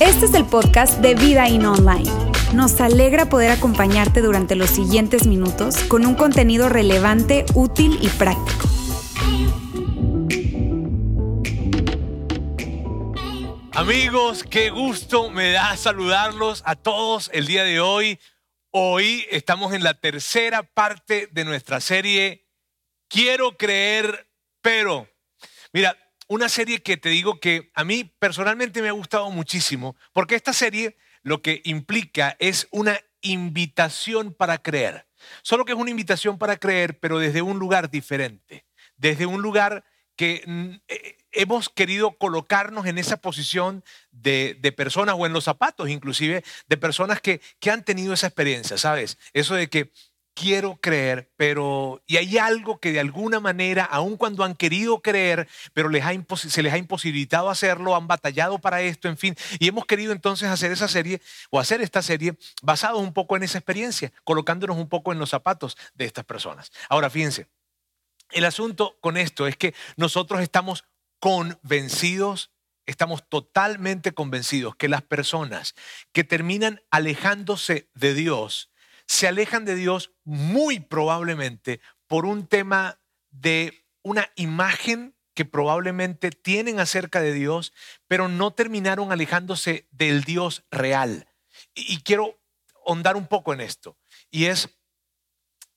Este es el podcast de Vida In Online. Nos alegra poder acompañarte durante los siguientes minutos con un contenido relevante, útil y práctico. Amigos, qué gusto me da saludarlos a todos el día de hoy. Hoy estamos en la tercera parte de nuestra serie Quiero creer, pero. Mira, una serie que te digo que a mí personalmente me ha gustado muchísimo, porque esta serie lo que implica es una invitación para creer. Solo que es una invitación para creer, pero desde un lugar diferente, desde un lugar que mm, eh, hemos querido colocarnos en esa posición de, personas o en los zapatos inclusive de personas que, que han tenido esa experiencia, ¿sabes? Eso de que quiero creer, pero y hay algo que de alguna manera, aun cuando han querido creer, pero se les ha imposibilitado hacerlo, han batallado para esto, en fin, y hemos querido entonces hacer esa serie o hacer esta serie basado un poco en esa experiencia, colocándonos un poco en los zapatos de estas personas. Ahora, fíjense, el asunto con esto es que nosotros estamos convencidos Estamos totalmente convencidos que las personas que terminan alejándose de Dios se alejan de Dios muy probablemente por un tema de una imagen que probablemente tienen acerca de Dios, pero no terminaron alejándose del Dios real. Y, quiero ahondar un poco en esto, y es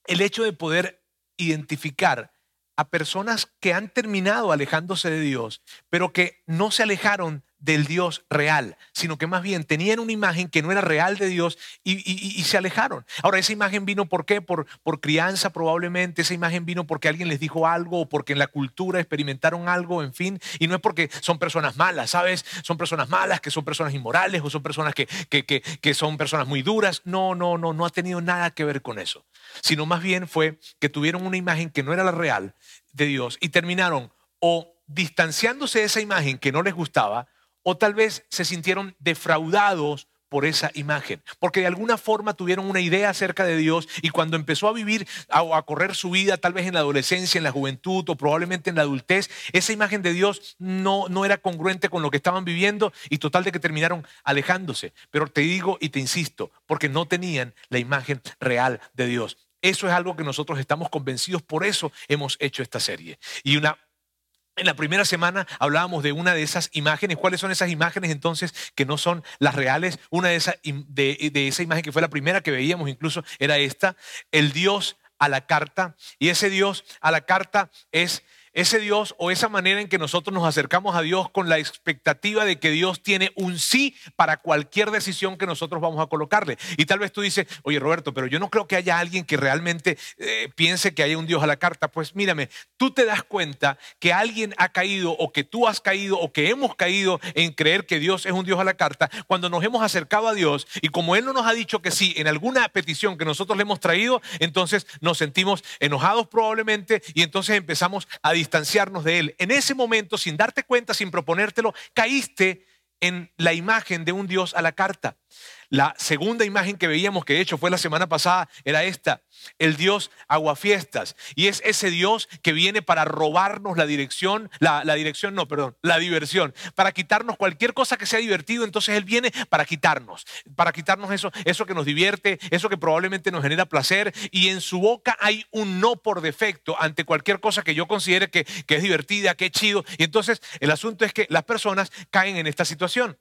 el hecho de poder identificar a personas que han terminado alejándose de Dios, pero que no se alejaron del Dios real, sino que más bien tenían una imagen que no era real de Dios y, se alejaron. Ahora, esa imagen vino por qué? Por, por crianza probablemente, esa imagen vino porque alguien les dijo algo o porque en la cultura experimentaron algo, en fin, y no es porque son personas malas, ¿sabes? Son personas malas, que son personas inmorales o son personas que, que, que son personas muy duras. No, no, no, no ha tenido nada que ver con eso, sino más bien fue que tuvieron una imagen que no era la real de Dios y terminaron o distanciándose de esa imagen que no les gustaba, o tal vez se sintieron defraudados por esa imagen, porque de alguna forma tuvieron una idea acerca de Dios y cuando empezó a vivir o a, correr su vida, tal vez en la adolescencia, en la juventud o probablemente en la adultez, esa imagen de Dios no, no era congruente con lo que estaban viviendo y total de que terminaron alejándose. Pero te digo y te insisto, porque no tenían la imagen real de Dios. Eso es algo que nosotros estamos convencidos, por eso hemos hecho esta serie. Y una en la primera semana hablábamos de una de esas imágenes. ¿Cuáles son esas imágenes entonces que no son las reales? Una de, esas, de, de esa imagen que fue la primera que veíamos incluso era esta, el Dios a la carta. Y ese Dios a la carta es ese Dios o esa manera en que nosotros nos acercamos a Dios con la expectativa de que Dios tiene un sí para cualquier decisión que nosotros vamos a colocarle. Y tal vez tú dices, oye Roberto, pero yo no creo que haya alguien que realmente eh, piense que haya un Dios a la carta. Pues mírame, tú te das cuenta que alguien ha caído o que tú has caído o que hemos caído en creer que Dios es un Dios a la carta cuando nos hemos acercado a Dios y como Él no nos ha dicho que sí en alguna petición que nosotros le hemos traído, entonces nos sentimos enojados probablemente y entonces empezamos a distanciarnos de Él. En ese momento, sin darte cuenta, sin proponértelo, caíste en la imagen de un Dios a la carta. La segunda imagen que veíamos, que de hecho fue la semana pasada, era esta, el Dios aguafiestas. Y es ese Dios que viene para robarnos la dirección, la, dirección no, perdón, la diversión, para quitarnos cualquier cosa que sea divertido. Entonces Él viene para quitarnos, para quitarnos eso, eso que nos divierte, eso que probablemente nos genera placer. Y en su boca hay un no por defecto ante cualquier cosa que yo considere que, que es divertida, que es chido. Y entonces el asunto es que las personas caen en esta situación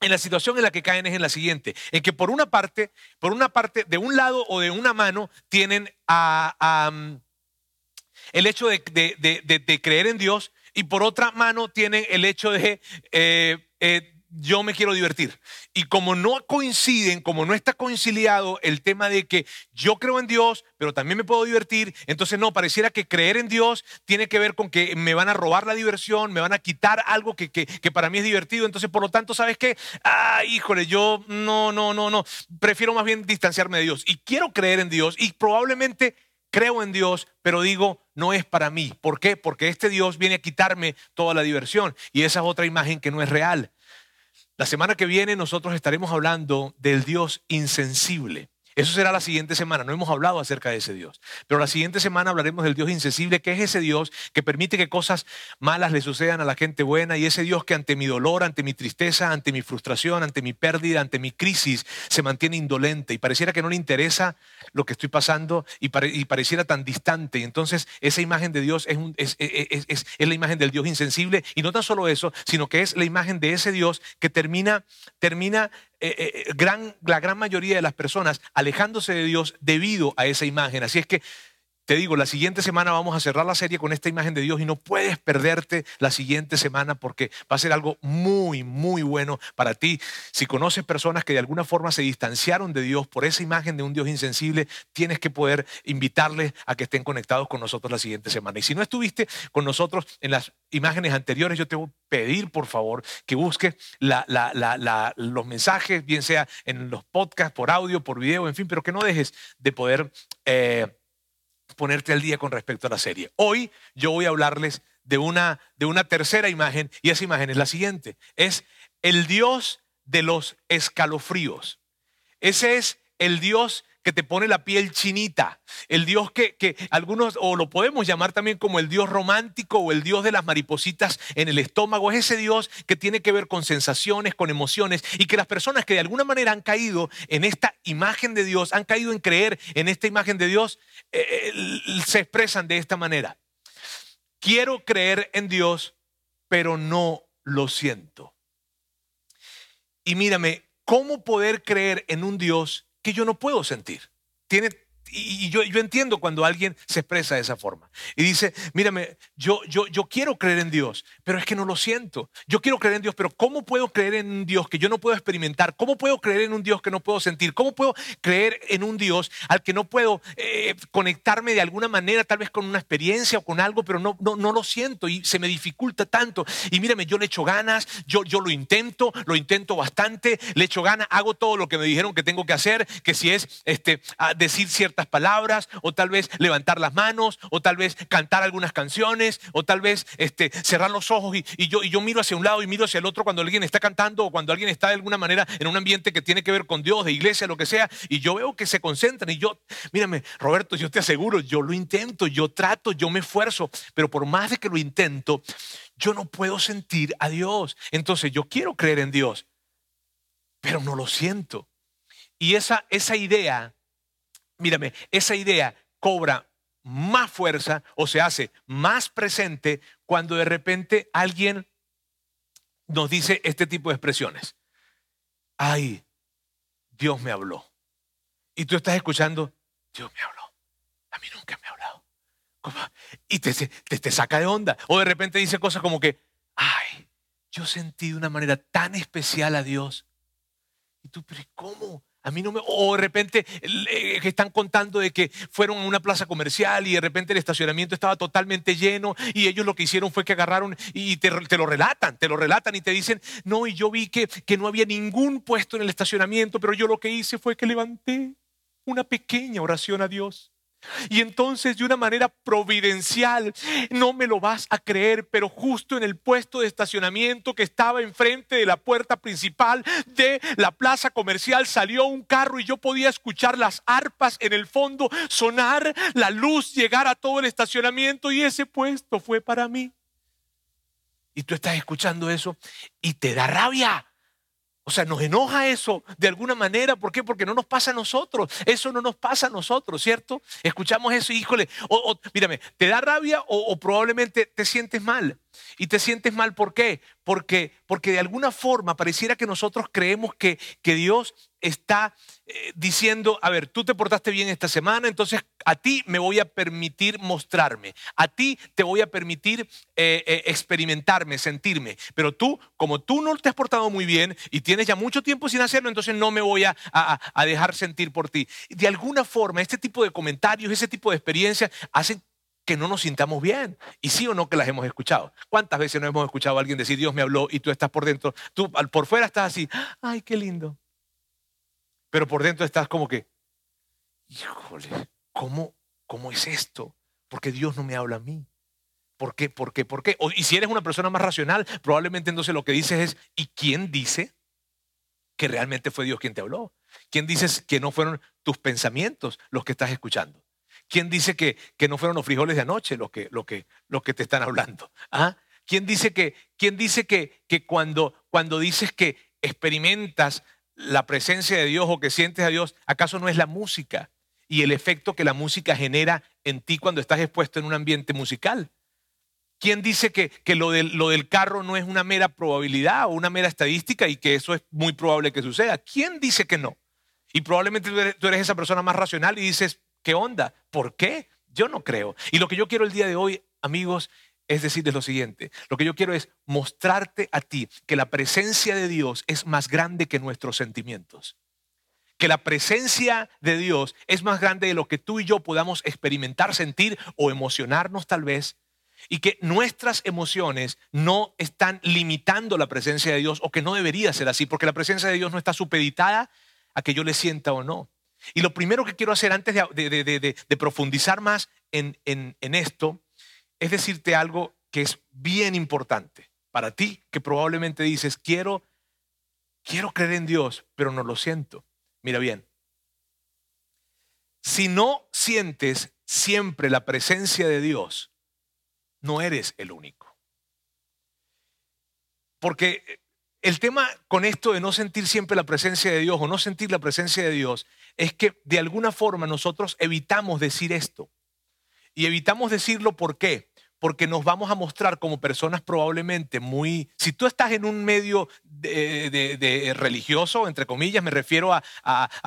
en la situación en la que caen es en la siguiente, en que por una parte, por una parte, de un lado o de una mano tienen a, mm, el hecho de, creer en Dios y por otra mano tienen el hecho de eh, eh, yo me quiero divertir. Y como no coinciden, como no está conciliado el tema de que yo creo en Dios, pero también me puedo divertir, entonces no, pareciera que creer en Dios tiene que ver con que me van a robar la diversión, me van a quitar algo que, para mí es divertido. Entonces, por lo tanto, ¿sabes qué? Ah, híjole, yo no, no, no, no, prefiero más bien distanciarme de Dios. Y quiero creer en Dios y probablemente creo en Dios, pero digo, no es para mí. ¿Por qué? Porque este Dios viene a quitarme toda la diversión. Y esa es otra imagen que no es real. La semana que viene nosotros estaremos hablando del Dios insensible. Eso será la siguiente semana. No hemos hablado acerca de ese Dios. Pero la siguiente semana hablaremos del Dios insensible, que es ese Dios que permite que cosas malas le sucedan a la gente buena y ese Dios que ante mi dolor, ante mi tristeza, ante mi frustración, ante mi pérdida, ante mi crisis, se mantiene indolente y pareciera que no le interesa lo que estoy pasando y, pareciera tan distante. Y entonces esa imagen de Dios es, es, la imagen del Dios insensible y no tan solo eso, sino que es la imagen de ese Dios que termina, termina eh, eh, la gran mayoría de las personas alejándose de Dios debido a esa imagen. Así es que te digo, la siguiente semana vamos a cerrar la serie con esta imagen de Dios y no puedes perderte la siguiente semana porque va a ser algo muy, muy bueno para ti. Si conoces personas que de alguna forma se distanciaron de Dios por esa imagen de un Dios insensible, tienes que poder invitarles a que estén conectados con nosotros la siguiente semana. Y si no estuviste con nosotros en las imágenes anteriores, yo te voy a pedir, por favor, que busques los mensajes, bien sea en los podcasts, por audio, por video, en fin, pero que no dejes de poder... Eh, ponerte al día con respecto a la serie. Hoy yo voy a hablarles de una, de una tercera imagen y esa imagen es la siguiente. Es el Dios de los escalofríos. Ese es el Dios que te pone la piel chinita, el Dios que, que, algunos, o lo podemos llamar también como el Dios romántico o el Dios de las maripositas en el estómago, es ese Dios que tiene que ver con sensaciones, con emociones, y que las personas que de alguna manera han caído en esta imagen de Dios, han caído en creer en esta imagen de Dios, eh, eh, se expresan de esta manera. Quiero creer en Dios, pero no lo siento. Y mírame, ¿cómo poder creer en un Dios que yo no puedo sentir. Tiene y yo, yo, entiendo cuando alguien se expresa de esa forma y dice, mírame, yo, yo, yo quiero creer en Dios, pero es que no lo siento. Yo quiero creer en Dios, pero ¿cómo puedo creer en un Dios que yo no puedo experimentar? ¿Cómo puedo creer en un Dios que no puedo sentir? ¿Cómo puedo creer en un Dios al que no puedo eh, conectarme de alguna manera, tal vez con una experiencia o con algo, pero no, no, no lo siento y se me dificulta tanto? Y mírame, yo le echo ganas, yo, yo lo intento, lo intento bastante, le echo ganas, hago todo lo que me dijeron que tengo que hacer, que si es este, decir palabras, o tal vez levantar las manos, o tal vez cantar algunas canciones, o tal vez este, cerrar los ojos y, yo, y yo miro hacia un lado y miro hacia el otro cuando alguien está cantando o cuando alguien está de alguna manera en un ambiente que tiene que ver con Dios, de iglesia, lo que sea, y yo veo que se concentran y yo, mírame, Roberto, yo te aseguro, yo lo intento, yo trato, yo me esfuerzo, pero por más de que lo intento, yo no puedo sentir a Dios. Entonces yo quiero creer en Dios, pero no lo siento. Y esa, esa idea mírame, esa idea cobra más fuerza o se hace más presente cuando de repente alguien nos dice este tipo de expresiones. Ay, Dios me habló. Y tú estás escuchando, Dios me habló. A mí nunca me ha hablado. Y te, te, te saca de onda. O de repente dice cosas como que, ay, yo sentí de una manera tan especial a Dios. Y tú, pero ¿cómo? A mí no me. O de repente están contando de que fueron a una plaza comercial y de repente el estacionamiento estaba totalmente lleno y ellos lo que hicieron fue que agarraron y te, lo relatan, te lo relatan y te dicen, no, y yo vi que, que no había ningún puesto en el estacionamiento, pero yo lo que hice fue que levanté una pequeña oración a Dios. Y entonces de una manera providencial, no me lo vas a creer, pero justo en el puesto de estacionamiento que estaba enfrente de la puerta principal de la plaza comercial salió un carro y yo podía escuchar las arpas en el fondo sonar, la luz llegar a todo el estacionamiento y ese puesto fue para mí. Y tú estás escuchando eso y te da rabia. O sea, nos enoja eso de alguna manera. ¿Por qué? Porque no nos pasa a nosotros. Eso no nos pasa a nosotros, ¿cierto? Escuchamos eso y híjole, o, mírame, te da rabia o, probablemente te sientes mal. Y te sientes mal, ¿por qué? Porque, porque de alguna forma pareciera que nosotros creemos que, que Dios está eh, diciendo, a ver, tú te portaste bien esta semana, entonces a ti me voy a permitir mostrarme, a ti te voy a permitir eh, eh, experimentarme, sentirme, pero tú, como tú no te has portado muy bien y tienes ya mucho tiempo sin hacerlo, entonces no me voy a, a dejar sentir por ti. De alguna forma, este tipo de comentarios, ese tipo de experiencias hacen que no nos sintamos bien. Y sí o no que las hemos escuchado. ¿Cuántas veces no hemos escuchado a alguien decir, Dios me habló y tú estás por dentro, tú por fuera estás así, ay, qué lindo. Pero por dentro estás como que, híjole, ¿cómo, cómo es esto? Porque Dios no me habla a mí. ¿Por qué? ¿Por qué? ¿Por qué? y si eres una persona más racional, probablemente entonces lo que dices es, ¿y quién dice que realmente fue Dios quien te habló? ¿Quién dice que no fueron tus pensamientos los que estás escuchando? ¿Quién dice que, que no fueron los frijoles de anoche los que, lo que, lo que te están hablando? ¿Ah? ¿Quién dice que, quién dice que, que cuando, cuando dices que experimentas la presencia de Dios o que sientes a Dios, acaso no es la música y el efecto que la música genera en ti cuando estás expuesto en un ambiente musical? ¿Quién dice que, que lo, del, lo, del, carro no es una mera probabilidad o una mera estadística y que eso es muy probable que suceda? ¿Quién dice que no? Y probablemente tú eres, esa persona más racional y dices, ¿qué onda? ¿Por qué? Yo no creo. Y lo que yo quiero el día de hoy, amigos, es decirles lo siguiente. Lo que yo quiero es mostrarte a ti que la presencia de Dios es más grande que nuestros sentimientos. Que la presencia de Dios es más grande de lo que tú y yo podamos experimentar, sentir o emocionarnos tal vez y que nuestras emociones no están limitando la presencia de Dios o que no debería ser así, porque la presencia de Dios no está supeditada a que yo le sienta o no. Y lo primero que quiero hacer antes de, profundizar más en, en esto es decirte algo que es bien importante para ti, que probablemente dices, quiero, quiero creer en Dios, pero no lo siento. Mira bien, si no sientes siempre la presencia de Dios, no eres el único. Porque el tema con esto de no sentir siempre la presencia de Dios o no sentir la presencia de Dios es que de alguna forma nosotros evitamos decir esto. Y evitamos decirlo ¿por qué? Porque nos vamos a mostrar como personas probablemente muy... Si tú estás en un medio de, religioso, entre comillas, me refiero a,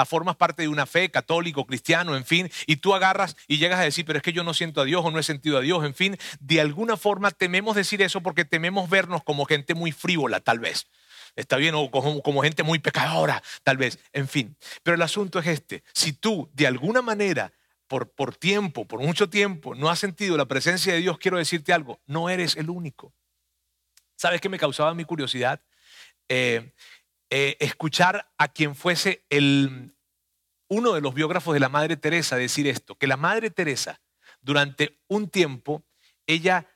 formas parte de una fe, católico, cristiano, en fin, y tú agarras y llegas a decir, pero es que yo no siento a Dios o no he sentido a Dios, en fin, de alguna forma tememos decir eso porque tememos vernos como gente muy frívola, tal vez. Está bien, o como, como gente muy pecadora, tal vez, en fin. Pero el asunto es este, si tú de alguna manera por, tiempo, por mucho tiempo, no has sentido la presencia de Dios, quiero decirte algo, no eres el único. ¿Sabes qué me causaba mi curiosidad? Eh, eh, escuchar a quien fuese el, uno de los biógrafos de la Madre Teresa decir esto, que la Madre Teresa durante un tiempo, ella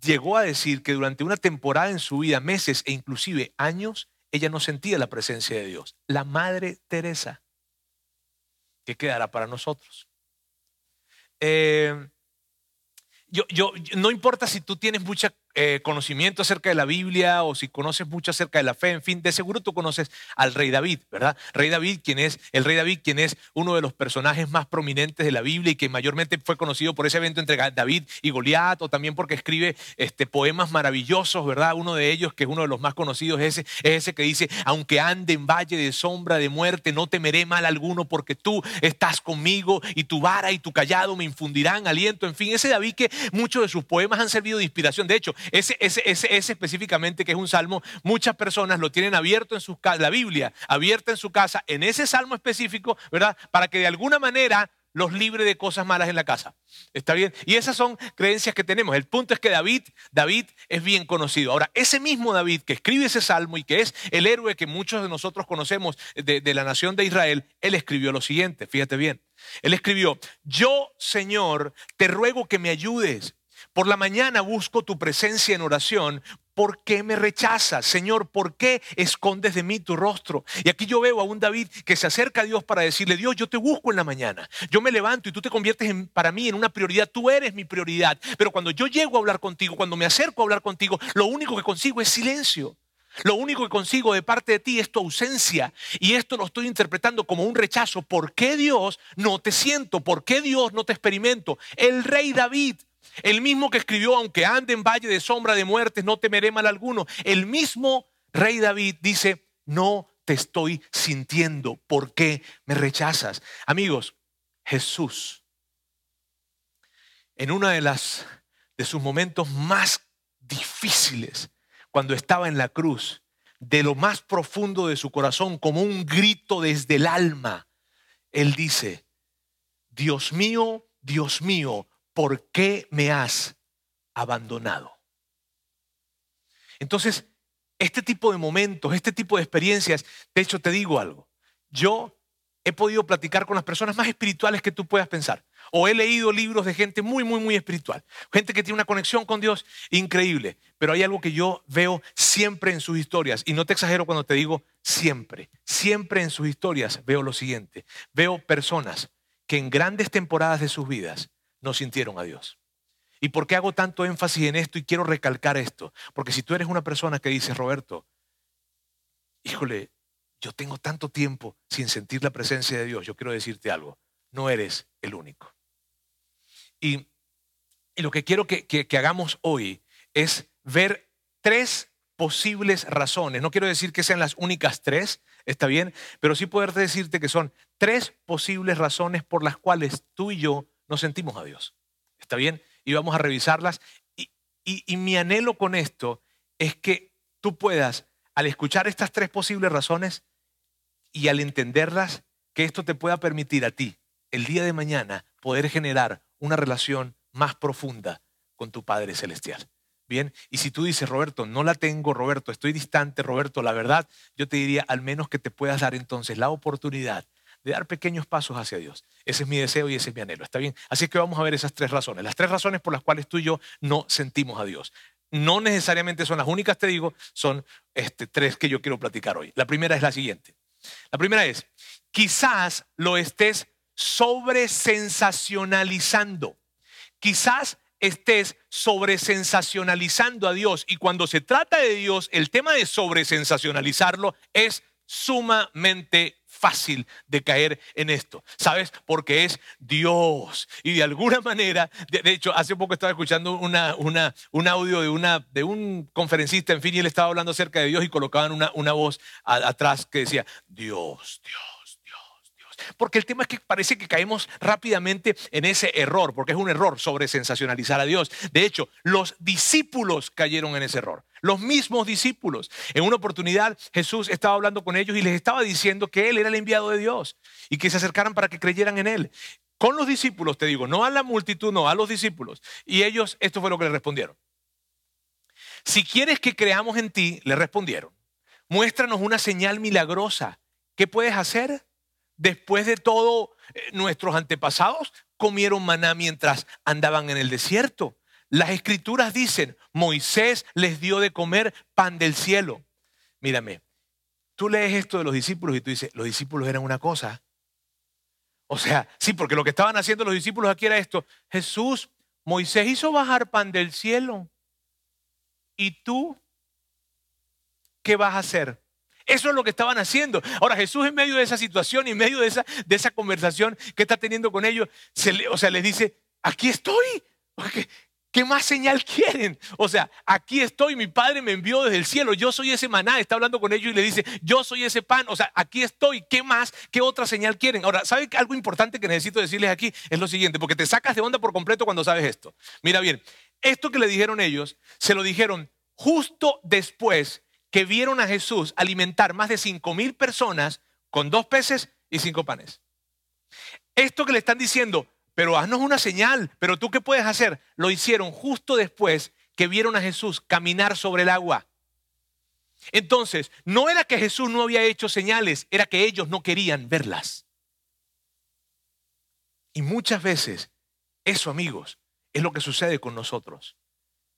llegó a decir que durante una temporada en su vida, meses e inclusive años, ella no sentía la presencia de Dios. La Madre Teresa. ¿Qué quedará para nosotros? Eh, yo, yo, no importa si tú tienes mucha eh, conocimiento acerca de la Biblia o si conoces mucho acerca de la fe, en fin, de seguro tú conoces al rey David, ¿verdad? Rey David, quien es el rey David, quien es uno de los personajes más prominentes de la Biblia y que mayormente fue conocido por ese evento entre David y Goliat o también porque escribe este, poemas maravillosos, ¿verdad? Uno de ellos, que es uno de los más conocidos, es ese, es ese que dice, aunque ande en valle de sombra de muerte, no temeré mal alguno porque tú estás conmigo y tu vara y tu callado me infundirán aliento, en fin, ese David que muchos de sus poemas han servido de inspiración. De hecho, ese, específicamente, que es un salmo, muchas personas lo tienen abierto en su casa, la Biblia abierta en su casa, en ese salmo específico, ¿verdad? Para que de alguna manera los libre de cosas malas en la casa. ¿Está bien? Y esas son creencias que tenemos. El punto es que David, David es bien conocido. Ahora, ese mismo David que escribe ese salmo y que es el héroe que muchos de nosotros conocemos de, de la nación de Israel, él escribió lo siguiente, fíjate bien. Él escribió, yo, Señor, te ruego que me ayudes. Por la mañana busco tu presencia en oración. ¿Por qué me rechazas? Señor, ¿por qué escondes de mí tu rostro? Y aquí yo veo a un David que se acerca a Dios para decirle, Dios, yo te busco en la mañana. Yo me levanto y tú te conviertes para mí en una prioridad. Tú eres mi prioridad. Pero cuando yo llego a hablar contigo, cuando me acerco a hablar contigo, lo único que consigo es silencio. Lo único que consigo de parte de ti es tu ausencia. Y esto lo estoy interpretando como un rechazo. ¿Por qué Dios no te siento? ¿Por qué Dios no te experimento? El rey David el mismo que escribió, aunque ande en valle de sombra de muertes, no temeré mal alguno. El mismo rey David dice, no te estoy sintiendo. ¿Por qué me rechazas? Amigos, Jesús, en uno de, las, de sus momentos más difíciles, cuando estaba en la cruz, de lo más profundo de su corazón, como un grito desde el alma, él dice, Dios mío, Dios mío, ¿por qué me has abandonado? Entonces, este tipo de momentos, este tipo de experiencias, de hecho te digo algo, yo he podido platicar con las personas más espirituales que tú puedas pensar. O he leído libros de gente muy, muy, muy espiritual. Gente que tiene una conexión con Dios increíble. Pero hay algo que yo veo siempre en sus historias. Y no te exagero cuando te digo siempre. Siempre en sus historias veo lo siguiente. Veo personas que en grandes temporadas de sus vidas no sintieron a Dios. ¿Y por qué hago tanto énfasis en esto y quiero recalcar esto? Porque si tú eres una persona que dice, Roberto, híjole, yo tengo tanto tiempo sin sentir la presencia de Dios, yo quiero decirte algo, no eres el único. Y, lo que quiero que, que hagamos hoy es ver tres posibles razones. No quiero decir que sean las únicas tres, está bien, pero sí poder decirte que son tres posibles razones por las cuales tú y yo no sentimos a Dios. ¿Está bien? Y vamos a revisarlas. Y, y mi anhelo con esto es que tú puedas, al escuchar estas tres posibles razones y al entenderlas, que esto te pueda permitir a ti, el día de mañana, poder generar una relación más profunda con tu Padre Celestial. Bien, y si tú dices, Roberto, no la tengo, Roberto, estoy distante, Roberto, la verdad, yo te diría al menos que te puedas dar entonces la oportunidad de dar pequeños pasos hacia Dios. Ese es mi deseo y ese es mi anhelo. ¿Está bien? Así que vamos a ver esas tres razones. Las tres razones por las cuales tú y yo no sentimos a Dios. No necesariamente son las únicas, te digo, son este, tres que yo quiero platicar hoy. La primera es la siguiente. La primera es, quizás lo estés sobresensacionalizando. Quizás estés sobresensacionalizando a Dios. Y cuando se trata de Dios, el tema de sobresensacionalizarlo es sumamente fácil de caer en esto, ¿sabes? Porque es Dios. Y de alguna manera, de, hecho, hace poco estaba escuchando un audio de, una, de un conferencista, en fin, y él estaba hablando acerca de Dios y colocaban una, una voz atrás que decía, Dios, Dios. Porque el tema es que parece que caemos rápidamente en ese error, porque es un error sobre sensacionalizar a Dios. De hecho, los discípulos cayeron en ese error. Los mismos discípulos. En una oportunidad Jesús estaba hablando con ellos y les estaba diciendo que Él era el enviado de Dios y que se acercaran para que creyeran en Él. Con los discípulos, te digo, no a la multitud, no, a los discípulos. Y ellos, esto fue lo que le respondieron. Si quieres que creamos en ti, le respondieron, muéstranos una señal milagrosa. ¿Qué puedes hacer? Después de todo, eh, nuestros antepasados comieron maná mientras andaban en el desierto. Las escrituras dicen, Moisés les dio de comer pan del cielo. Mírame, tú lees esto de los discípulos y tú dices, los discípulos eran una cosa. O sea, sí, porque lo que estaban haciendo los discípulos aquí era esto. Jesús, Moisés hizo bajar pan del cielo. ¿Y tú qué vas a hacer? Eso es lo que estaban haciendo. Ahora Jesús en medio de esa situación y en medio de esa, de esa conversación que está teniendo con ellos, se o sea, les dice, aquí estoy. ¿Qué más señal quieren? O sea, aquí estoy, mi padre me envió desde el cielo, yo soy ese maná, está hablando con ellos y le dice, yo soy ese pan, o sea, aquí estoy, ¿qué más? ¿Qué otra señal quieren? Ahora, ¿sabe algo importante que necesito decirles aquí? Es lo siguiente, porque te sacas de onda por completo cuando sabes esto. Mira bien, esto que le dijeron ellos, se lo dijeron justo después que vieron a Jesús alimentar más de cinco mil personas con dos peces y cinco panes. Esto que le están diciendo, pero haznos una señal, pero tú qué puedes hacer, lo hicieron justo después que vieron a Jesús caminar sobre el agua. Entonces, no era que Jesús no había hecho señales, era que ellos no querían verlas. Y muchas veces, eso amigos, es lo que sucede con nosotros.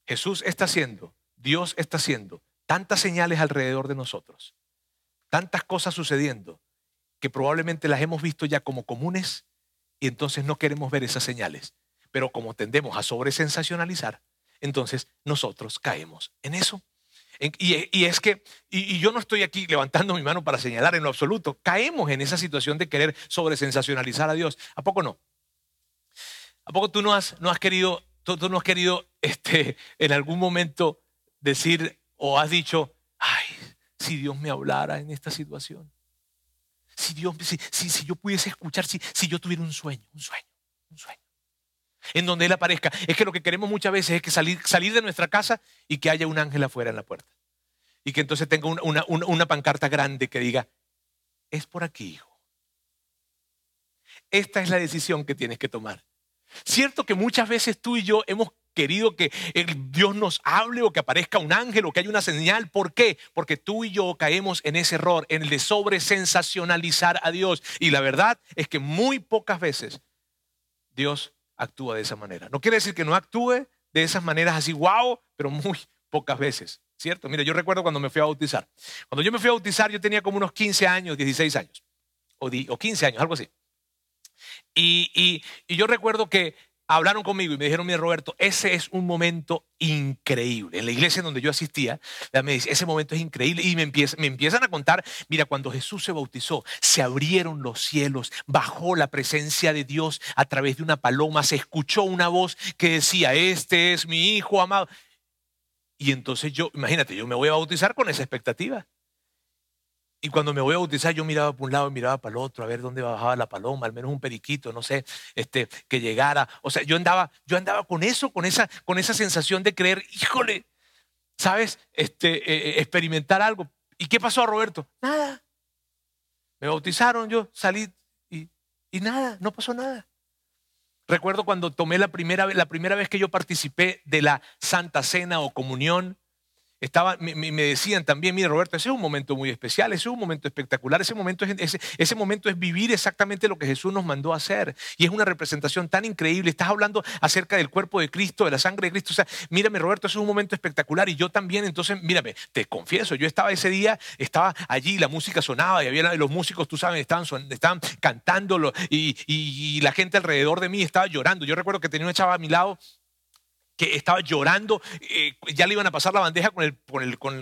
Jesús está haciendo, Dios está haciendo tantas señales alrededor de nosotros, tantas cosas sucediendo, que probablemente las hemos visto ya como comunes y entonces no queremos ver esas señales. Pero como tendemos a sobresensacionalizar, entonces nosotros caemos en eso. Y, es que, y, yo no estoy aquí levantando mi mano para señalar en lo absoluto, caemos en esa situación de querer sobresensacionalizar a Dios. ¿A poco no? ¿A poco tú no has, no has querido, tú, no has querido este, en algún momento decir, o has dicho, ay, si Dios me hablara en esta situación. Si Dios, si, si, yo pudiese escuchar, si, si yo tuviera un sueño, un sueño, un sueño. En donde Él aparezca. Es que lo que queremos muchas veces es que salir, salir de nuestra casa y que haya un ángel afuera en la puerta. Y que entonces tenga una, una, una pancarta grande que diga, es por aquí, hijo. Esta es la decisión que tienes que tomar. Cierto que muchas veces tú y yo hemos querido que Dios nos hable o que aparezca un ángel o que haya una señal. ¿Por qué? Porque tú y yo caemos en ese error, en el de sobresensacionalizar a Dios. Y la verdad es que muy pocas veces Dios actúa de esa manera. No quiere decir que no actúe de esas maneras así, wow, pero muy pocas veces, ¿cierto? Mira, yo recuerdo cuando me fui a bautizar. Cuando yo me fui a bautizar, yo tenía como unos 15 años, 16 años, o, 15 años, algo así. y yo recuerdo que hablaron conmigo y me dijeron, mira Roberto, ese es un momento increíble. En la iglesia en donde yo asistía, me dice, ese momento es increíble. Y me, me empiezan a contar, mira, cuando Jesús se bautizó, se abrieron los cielos, bajó la presencia de Dios a través de una paloma, se escuchó una voz que decía, este es mi hijo amado. Y entonces yo, imagínate, yo me voy a bautizar con esa expectativa. Y cuando me voy a bautizar, yo miraba por un lado y miraba para el otro, a ver dónde bajaba la paloma, al menos un periquito, no sé, este, que llegara. O sea, yo andaba, yo andaba con eso, con esa, con esa sensación de creer, híjole, ¿sabes? Este, eh, eh, experimentar algo. ¿Y qué pasó a Roberto? Nada. Me bautizaron, yo salí y, y nada, no pasó nada. Recuerdo cuando tomé la primera, la primera vez que yo participé de la Santa Cena o comunión, estaba, me, decían también, mire Roberto, ese es un momento muy especial, ese es un momento espectacular, ese momento, es, ese, momento es vivir exactamente lo que Jesús nos mandó a hacer. Y es una representación tan increíble. Estás hablando acerca del cuerpo de Cristo, de la sangre de Cristo. O sea, mírame Roberto, ese es un momento espectacular. Y yo también, entonces, mírame, te confieso, yo estaba ese día, estaba allí, la música sonaba y había los músicos, tú sabes, estaban, estaban cantándolo y, y la gente alrededor de mí estaba llorando. Yo recuerdo que tenía una chava a mi lado que estaba llorando, eh, ya le iban a pasar la bandeja con,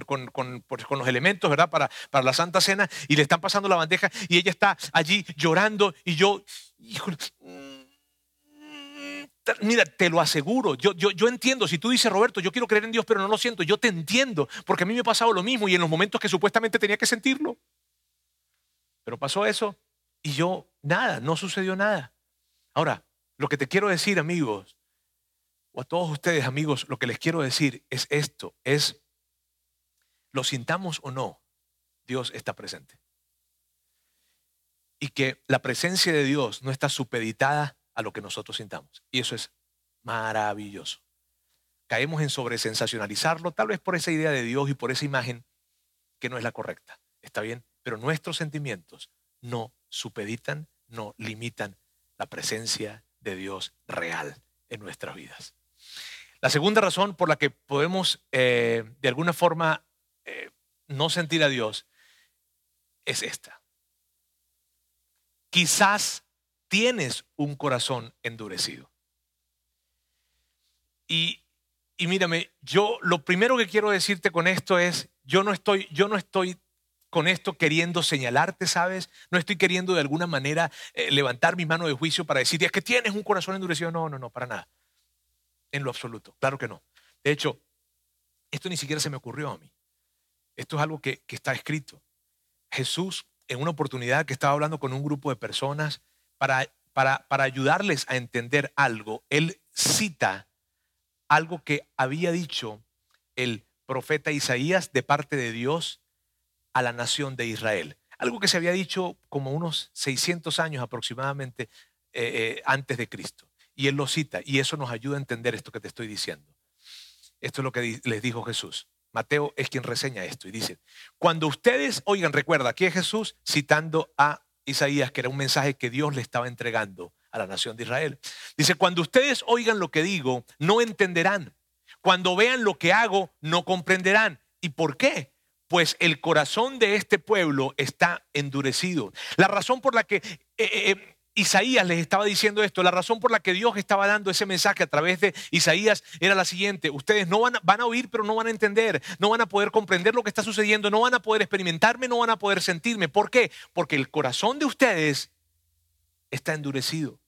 con, los elementos, ¿verdad? Para, para la Santa Cena, y le están pasando la bandeja, y ella está allí llorando, y yo, híjole, mm, mira, te lo aseguro, yo, yo, yo entiendo, si tú dices, Roberto, yo quiero creer en Dios, pero no lo siento, yo te entiendo, porque a mí me ha pasado lo mismo, y en los momentos que supuestamente tenía que sentirlo. Pero pasó eso, y yo, nada, no sucedió nada. Ahora, lo que te quiero decir, amigos, a todos ustedes, amigos, lo que les quiero decir es esto, es, lo sintamos o no, Dios está presente. Y que la presencia de Dios no está supeditada a lo que nosotros sintamos. Y eso es maravilloso. Caemos en sobresensacionalizarlo, tal vez por esa idea de Dios y por esa imagen que no es la correcta. ¿Está bien? Pero nuestros sentimientos no supeditan, no limitan la presencia de Dios real en nuestras vidas. La segunda razón por la que podemos eh, de alguna forma eh, no sentir a Dios es esta. Quizás tienes un corazón endurecido. Y, mírame, yo lo primero que quiero decirte con esto es, yo no estoy, yo no estoy con esto queriendo señalarte, ¿sabes? No estoy queriendo de alguna manera eh, levantar mi mano de juicio para decirte, es que tienes un corazón endurecido. No, no, no, para nada en lo absoluto. Claro que no. De hecho, esto ni siquiera se me ocurrió a mí. Esto es algo que, está escrito. Jesús, en una oportunidad que estaba hablando con un grupo de personas para, para, para ayudarles a entender algo, él cita algo que había dicho el profeta Isaías de parte de Dios a la nación de Israel. Algo que se había dicho como unos 600 años aproximadamente eh, eh, antes de Cristo. Y él lo cita y eso nos ayuda a entender esto que te estoy diciendo. Esto es lo que les dijo Jesús. Mateo es quien reseña esto y dice, cuando ustedes oigan, recuerda, aquí es Jesús citando a Isaías, que era un mensaje que Dios le estaba entregando a la nación de Israel. Dice, cuando ustedes oigan lo que digo, no entenderán. Cuando vean lo que hago, no comprenderán. ¿Y por qué? Pues el corazón de este pueblo está endurecido. La razón por la que... Eh, eh, eh, Isaías les estaba diciendo esto. La razón por la que Dios estaba dando ese mensaje a través de Isaías era la siguiente. Ustedes no van, a oír, pero no van a entender. No van a poder comprender lo que está sucediendo. No van a poder experimentarme, no van a poder sentirme. ¿Por qué? Porque el corazón de ustedes está endurecido.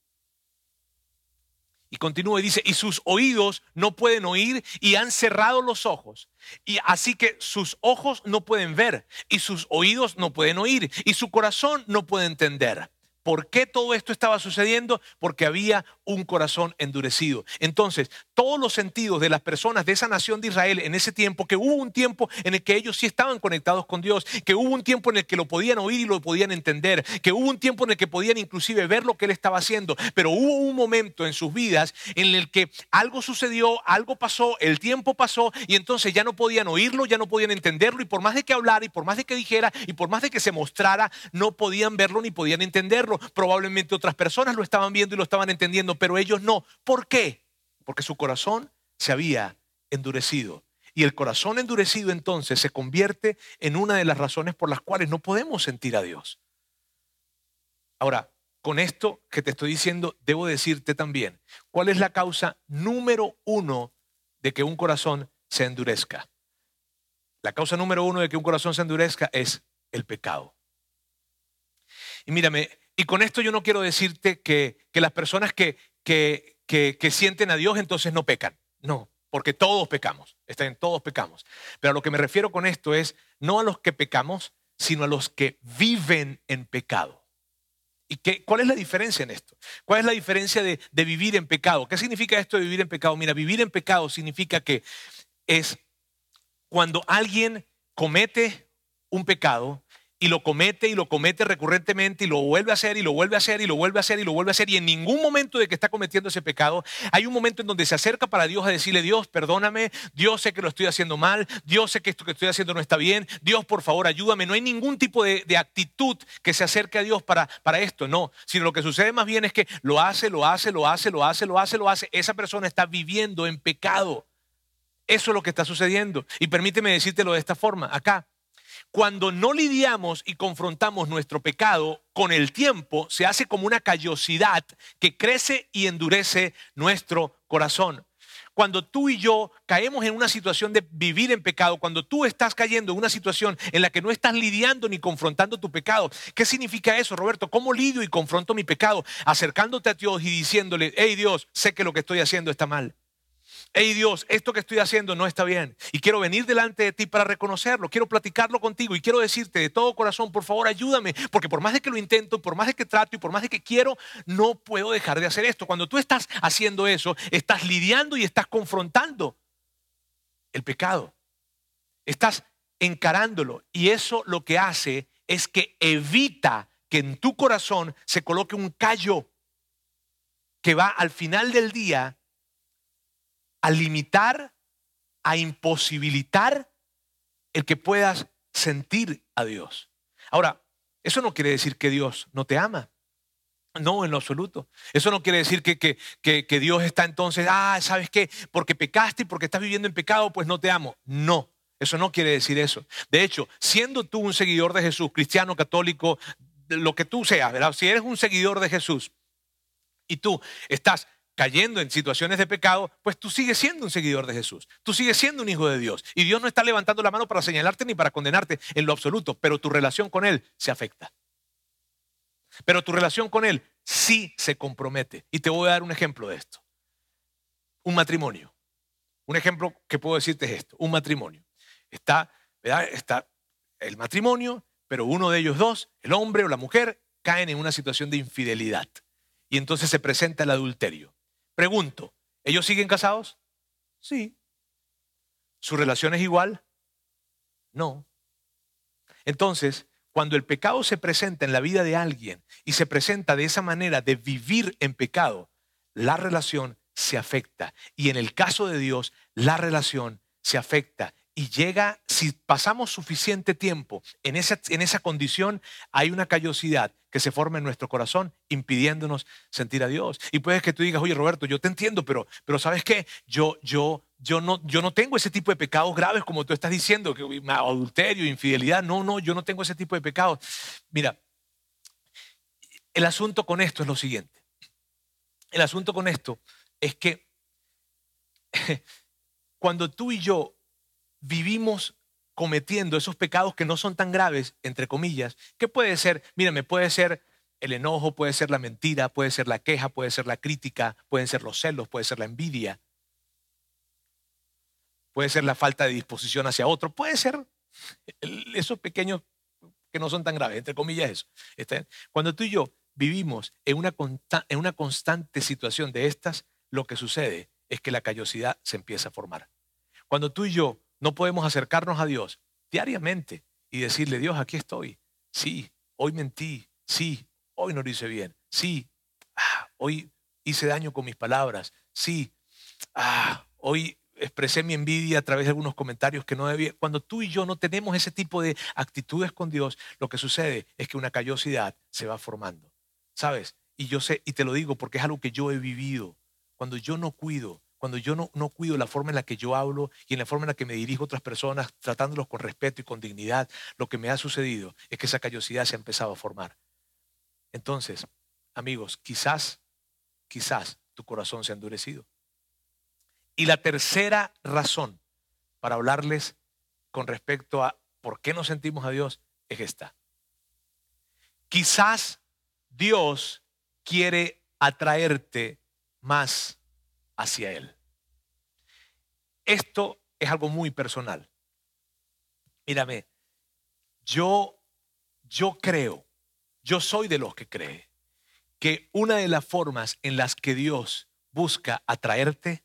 Y continúa y dice, y sus oídos no pueden oír y han cerrado los ojos. Y así que sus ojos no pueden ver y sus oídos no pueden oír y su corazón no puede entender. ¿Por qué todo esto estaba sucediendo? Porque había un corazón endurecido. Entonces, todos los sentidos de las personas de esa nación de Israel en ese tiempo, que hubo un tiempo en el que ellos sí estaban conectados con Dios, que hubo un tiempo en el que lo podían oír y lo podían entender, que hubo un tiempo en el que podían inclusive ver lo que él estaba haciendo, pero hubo un momento en sus vidas en el que algo sucedió, algo pasó, el tiempo pasó y entonces ya no podían oírlo, ya no podían entenderlo y por más de que hablara y por más de que dijera y por más de que se mostrara, no podían verlo ni podían entenderlo. Probablemente otras personas lo estaban viendo y lo estaban entendiendo, pero ellos no. ¿Por qué? Porque su corazón se había endurecido. Y el corazón endurecido entonces se convierte en una de las razones por las cuales no podemos sentir a Dios. Ahora, con esto que te estoy diciendo, debo decirte también, ¿cuál es la causa número uno de que un corazón se endurezca? La causa número uno de que un corazón se endurezca es el pecado. Y mírame, y con esto yo no quiero decirte que, las personas que, que, sienten a Dios entonces no pecan. No, porque todos pecamos, están todos pecamos. Pero a lo que me refiero con esto es no a los que pecamos, sino a los que viven en pecado. ¿Y qué, cuál es la diferencia en esto? ¿Cuál es la diferencia de, de vivir en pecado? ¿Qué significa esto de vivir en pecado? Mira, vivir en pecado significa que es cuando alguien comete un pecado y lo comete y lo comete recurrentemente y lo vuelve a hacer y lo vuelve a hacer y lo vuelve a hacer y lo vuelve a hacer y en ningún momento de que está cometiendo ese pecado hay un momento en donde se acerca para Dios a decirle Dios perdóname, Dios sé que lo estoy haciendo mal, Dios sé que esto que estoy haciendo no está bien, Dios por favor ayúdame, no hay ningún tipo de, actitud que se acerque a Dios para, para esto, no, sino lo que sucede más bien es que lo hace, lo hace, lo hace, lo hace, lo hace, lo hace, esa persona está viviendo en pecado. Eso es lo que está sucediendo. Y permíteme decírtelo de esta forma, acá. Cuando no lidiamos y confrontamos nuestro pecado con el tiempo, se hace como una callosidad que crece y endurece nuestro corazón. Cuando tú y yo caemos en una situación de vivir en pecado, cuando tú estás cayendo en una situación en la que no estás lidiando ni confrontando tu pecado, ¿qué significa eso, Roberto? ¿Cómo lidio y confronto mi pecado? Acercándote a Dios y diciéndole, hey Dios, sé que lo que estoy haciendo está mal hey Dios, esto que estoy haciendo no está bien y quiero venir delante de ti para reconocerlo, quiero platicarlo contigo y quiero decirte de todo corazón, por favor ayúdame, porque por más de que lo intento, por más de que trato y por más de que quiero, no puedo dejar de hacer esto. Cuando tú estás haciendo eso, estás lidiando y estás confrontando el pecado, estás encarándolo y eso lo que hace es que evita que en tu corazón se coloque un callo que va al final del día a limitar, a imposibilitar el que puedas sentir a Dios. Ahora, eso no quiere decir que Dios no te ama. No, en lo absoluto. Eso no quiere decir que, que, que, Dios está entonces, ah, ¿sabes qué? Porque pecaste y porque estás viviendo en pecado, pues no te amo. No, eso no quiere decir eso. De hecho, siendo tú un seguidor de Jesús, cristiano, católico, lo que tú seas, ¿verdad? Si eres un seguidor de Jesús y tú estás cayendo en situaciones de pecado, pues tú sigues siendo un seguidor de Jesús. Tú sigues siendo un hijo de Dios. Y Dios no está levantando la mano para señalarte ni para condenarte en lo absoluto, pero tu relación con Él se afecta. Pero tu relación con Él sí se compromete. Y te voy a dar un ejemplo de esto. Un matrimonio. Un ejemplo que puedo decirte es esto. Un matrimonio. Está. Está el matrimonio, pero uno de ellos dos, el hombre o la mujer, caen en una situación de infidelidad. Y entonces se presenta el adulterio. Pregunto, ¿ellos siguen casados? Sí. ¿Su relación es igual? No. Entonces, cuando el pecado se presenta en la vida de alguien y se presenta de esa manera de vivir en pecado, la relación se afecta. Y en el caso de Dios, la relación se afecta y llega, si pasamos suficiente tiempo en esa, en esa condición, hay una callosidad que se forma en nuestro corazón impidiéndonos sentir a Dios. Y puedes que tú digas, oye Roberto, yo te entiendo, pero, pero ¿sabes qué? Yo, yo, yo, no, yo no tengo ese tipo de pecados graves como tú estás diciendo, que adulterio, infidelidad. No, no, yo no tengo ese tipo de pecados. Mira, el asunto con esto es lo siguiente. El asunto con esto es que cuando tú y yo vivimos cometiendo esos pecados que no son tan graves, entre comillas, ¿qué puede ser? Mírame, puede ser el enojo, puede ser la mentira, puede ser la queja, puede ser la crítica, pueden ser los celos, puede ser la envidia, puede ser la falta de disposición hacia otro, puede ser esos pequeños que no son tan graves, entre comillas eso. Cuando tú y yo vivimos en una, en una constante situación de estas, lo que sucede es que la callosidad se empieza a formar. Cuando tú y yo no podemos acercarnos a Dios diariamente y decirle, Dios, aquí estoy. Sí, hoy mentí. Sí, hoy no lo hice bien. Sí, ah, hoy hice daño con mis palabras. Sí, ah, hoy expresé mi envidia a través de algunos comentarios que no debía. Cuando tú y yo no tenemos ese tipo de actitudes con Dios, lo que sucede es que una callosidad se va formando. ¿sabes? Y yo sé, y te lo digo porque es algo que yo he vivido. Cuando yo no cuido, cuando yo no, no cuido la forma en la que yo hablo y en la forma en la que me dirijo a otras personas, tratándolos con respeto y con dignidad, lo que me ha sucedido es que esa callosidad se ha empezado a formar. Entonces, amigos, quizás, quizás tu corazón se ha endurecido. Y la tercera razón para hablarles con respecto a por qué nos sentimos a Dios es esta. Quizás Dios quiere atraerte más hacia Él. Esto es algo muy personal. Mírame, yo, yo creo, yo soy de los que cree que una de las formas en las que Dios busca atraerte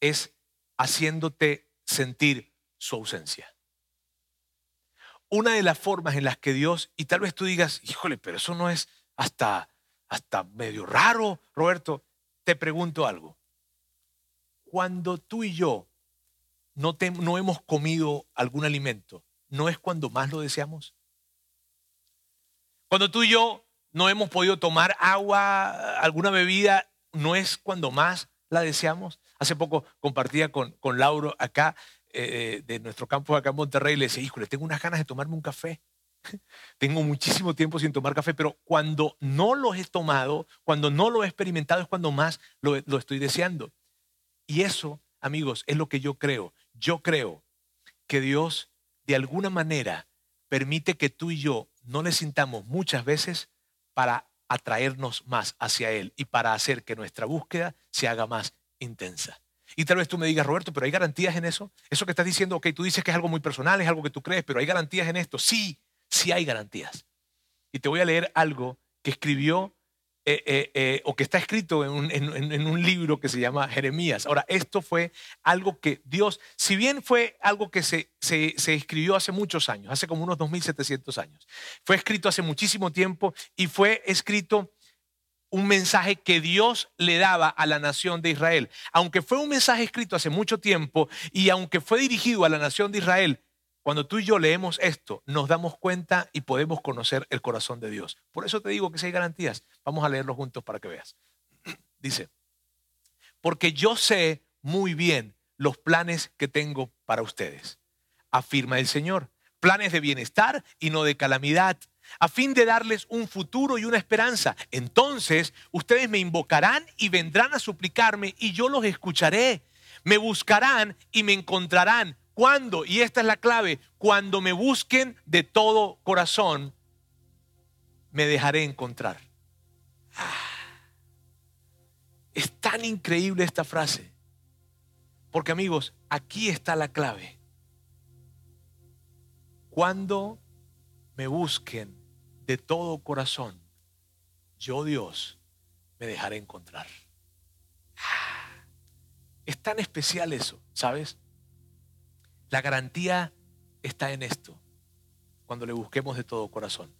es haciéndote sentir su ausencia. Una de las formas en las que Dios, y tal vez tú digas, híjole, pero eso no es hasta, hasta medio raro, Roberto, te pregunto algo. Cuando tú y yo no, hemos comido algún alimento, ¿no es cuando más lo deseamos? Cuando tú y yo no hemos podido tomar agua, alguna bebida, ¿no es cuando más la deseamos? Hace poco compartía con, con Lauro acá, eh, de nuestro campo acá en Monterrey, le decía, híjole, tengo unas ganas de tomarme un café. Tengo muchísimo tiempo sin tomar café, pero cuando no lo he tomado, cuando no lo he experimentado, es cuando más lo estoy deseando. Y eso, amigos, es lo que yo creo. Yo creo que Dios, de alguna manera, permite que tú y yo no le sintamos muchas veces para atraernos más hacia Él y para hacer que nuestra búsqueda se haga más intensa. Y tal vez tú me digas, Roberto, pero ¿hay garantías en eso? Eso que estás diciendo, ok, tú dices que es algo muy personal, es algo que tú crees, pero ¿hay garantías en esto? Sí, sí hay garantías. Y te voy a leer algo que escribió eh, eh, eh, o que está escrito en un, libro que se llama Jeremías. Ahora, esto fue algo que Dios, si bien fue algo que se, se, se escribió hace muchos años, hace como unos 2700 años, fue escrito hace muchísimo tiempo y fue escrito un mensaje que Dios le daba a la nación de Israel. Aunque fue un mensaje escrito hace mucho tiempo y aunque fue dirigido a la nación de Israel, cuando tú y yo leemos esto, nos damos cuenta y podemos conocer el corazón de Dios. Por eso te digo que si hay garantías, vamos a leerlo juntos para que veas. Dice, porque yo sé muy bien los planes que tengo para ustedes, afirma el Señor, planes de bienestar y no de calamidad, a fin de darles un futuro y una esperanza. Entonces ustedes me invocarán y vendrán a suplicarme y yo los escucharé. Me buscarán y me encontrarán cuando, y esta es la clave, cuando me busquen de todo corazón, me dejaré encontrar. Ah. Es tan increíble esta frase. Porque amigos, aquí está la clave. Cuando me busquen de todo corazón, yo Dios me dejaré encontrar. Ah. Es tan especial eso, ¿sabes? La garantía está en esto, cuando le busquemos de todo corazón.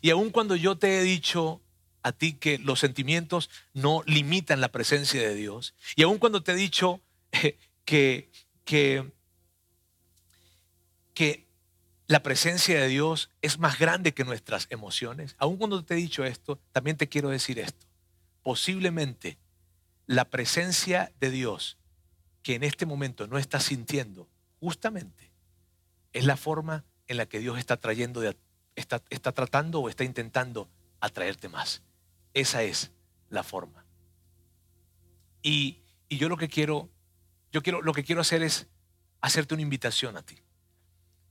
Y aun cuando yo te he dicho a ti que los sentimientos no limitan la presencia de Dios, y aun cuando te he dicho eh, que, que, que la presencia de Dios es más grande que nuestras emociones, aun cuando te he dicho esto, también te quiero decir esto. Posiblemente la presencia de Dios que en este momento no estás sintiendo justamente es la forma en la que Dios está trayendo, está, está tratando o está intentando atraerte más. Esa es la forma. Y, y, yo lo que quiero, yo quiero, lo que quiero hacer es hacerte una invitación a ti.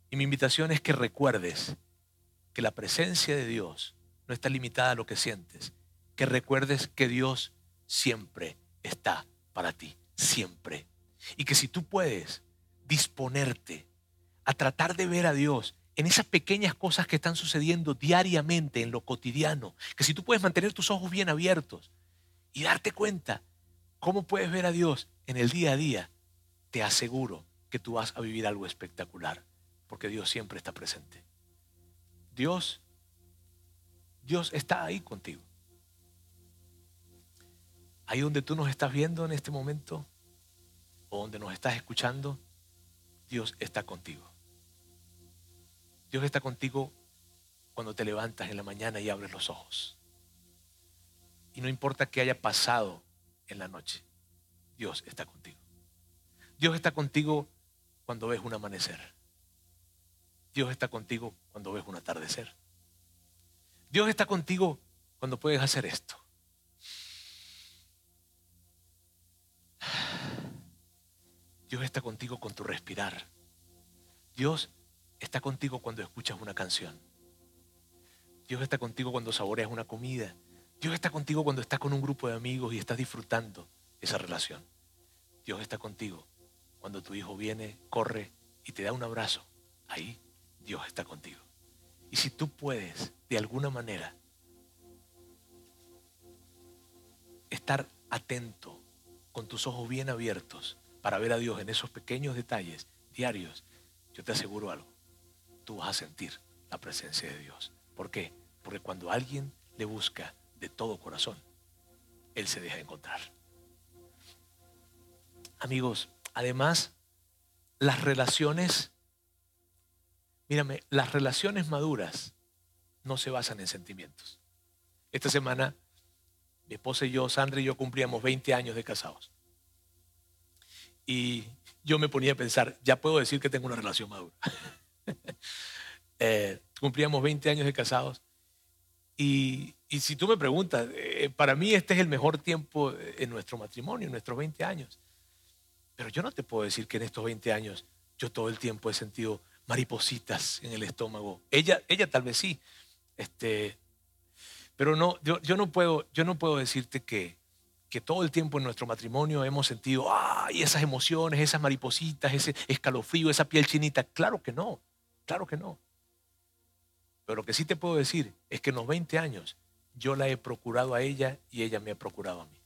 Y mi invitación es que recuerdes que la presencia de Dios no está limitada a lo que sientes. Que recuerdes que Dios siempre está para ti, siempre. Y que si tú puedes disponerte a tratar de ver a Dios en esas pequeñas cosas que están sucediendo diariamente en lo cotidiano, que si tú puedes mantener tus ojos bien abiertos y darte cuenta cómo puedes ver a Dios en el día a día, te aseguro que tú vas a vivir algo espectacular, porque Dios siempre está presente. Dios, Dios está ahí contigo. Ahí donde tú nos estás viendo en este momento, o donde nos estás escuchando, Dios está contigo. Dios está contigo cuando te levantas en la mañana y abres los ojos. Y no importa qué haya pasado en la noche, Dios está contigo. Dios está contigo cuando ves un amanecer. Dios está contigo cuando ves un atardecer. Dios está contigo cuando puedes hacer esto. Dios está contigo con tu respirar. Dios está contigo cuando escuchas una canción. Dios está contigo cuando saboreas una comida. Dios está contigo cuando estás con un grupo de amigos y estás disfrutando esa relación. Dios está contigo cuando tu hijo viene, corre y te da un abrazo. Ahí Dios está contigo. Y si tú puedes, de alguna manera, estar atento, con tus ojos bien abiertos, para ver a Dios en esos pequeños detalles diarios, yo te aseguro algo, tú vas a sentir la presencia de Dios. ¿Por qué? Porque cuando alguien le busca de todo corazón, Él se deja encontrar. Amigos, además, las relaciones, mírame, las relaciones maduras no se basan en sentimientos. Esta semana, mi esposa y yo, Sandra y yo, cumplíamos 20 años de casados. Y yo me ponía a pensar, ya puedo decir que tengo una relación madura. Eh, cumplíamos 20 años de casados. Y, si tú me preguntas, eh, para mí este es el mejor tiempo en nuestro matrimonio, en nuestros 20 años. Pero yo no te puedo decir que en estos 20 años yo todo el tiempo he sentido maripositas en el estómago. Ella, ella tal vez sí. Este, pero no, yo, yo, no puedo, yo no puedo decirte que, que todo el tiempo en nuestro matrimonio hemos sentido, ay, esas emociones, esas maripositas, ese escalofrío, esa piel chinita. Claro que no, claro que no. Pero lo que sí te puedo decir es que en los 20 años yo la he procurado a ella y ella me ha procurado a mí.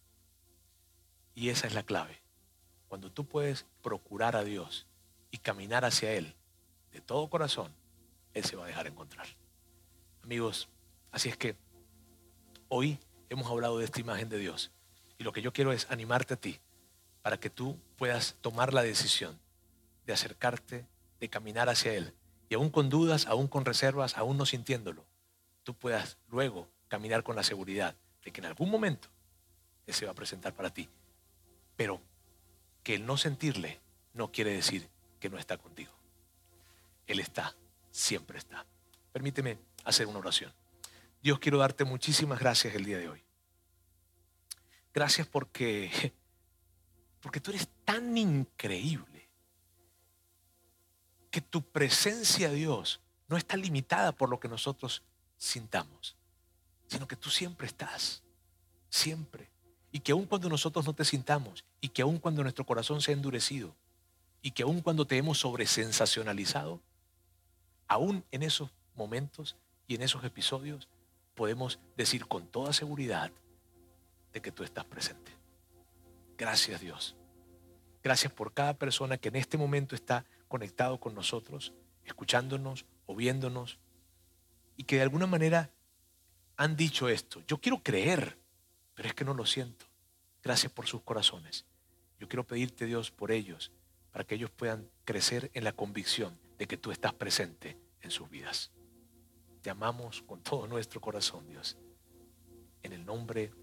Y esa es la clave. Cuando tú puedes procurar a Dios y caminar hacia Él de todo corazón, Él se va a dejar encontrar. Amigos, así es que hoy hemos hablado de esta imagen de Dios y lo que yo quiero es animarte a ti para que tú puedas tomar la decisión de acercarte, de caminar hacia Él. Y aún con dudas, aún con reservas, aún no sintiéndolo, tú puedas luego caminar con la seguridad de que en algún momento Él se va a presentar para ti. Pero que el no sentirle no quiere decir que no está contigo. Él está, siempre está. Permíteme hacer una oración. Dios, quiero darte muchísimas gracias el día de hoy. Gracias porque, porque tú eres tan increíble que tu presencia, Dios, no está limitada por lo que nosotros sintamos, sino que tú siempre estás, siempre. Y que aun cuando nosotros no te sintamos, y que aun cuando nuestro corazón se ha endurecido, y que aun cuando te hemos sobresensacionalizado, aún en esos momentos y en esos episodios, podemos decir con toda seguridad de que tú estás presente. Gracias Dios. Gracias por cada persona que en este momento está conectado con nosotros, escuchándonos o viéndonos, y que de alguna manera han dicho esto. Yo quiero creer, pero es que no lo siento. Gracias por sus corazones. Yo quiero pedirte Dios por ellos, para que ellos puedan crecer en la convicción de que tú estás presente en sus vidas. Te amamos con todo nuestro corazón, Dios. En el nombre de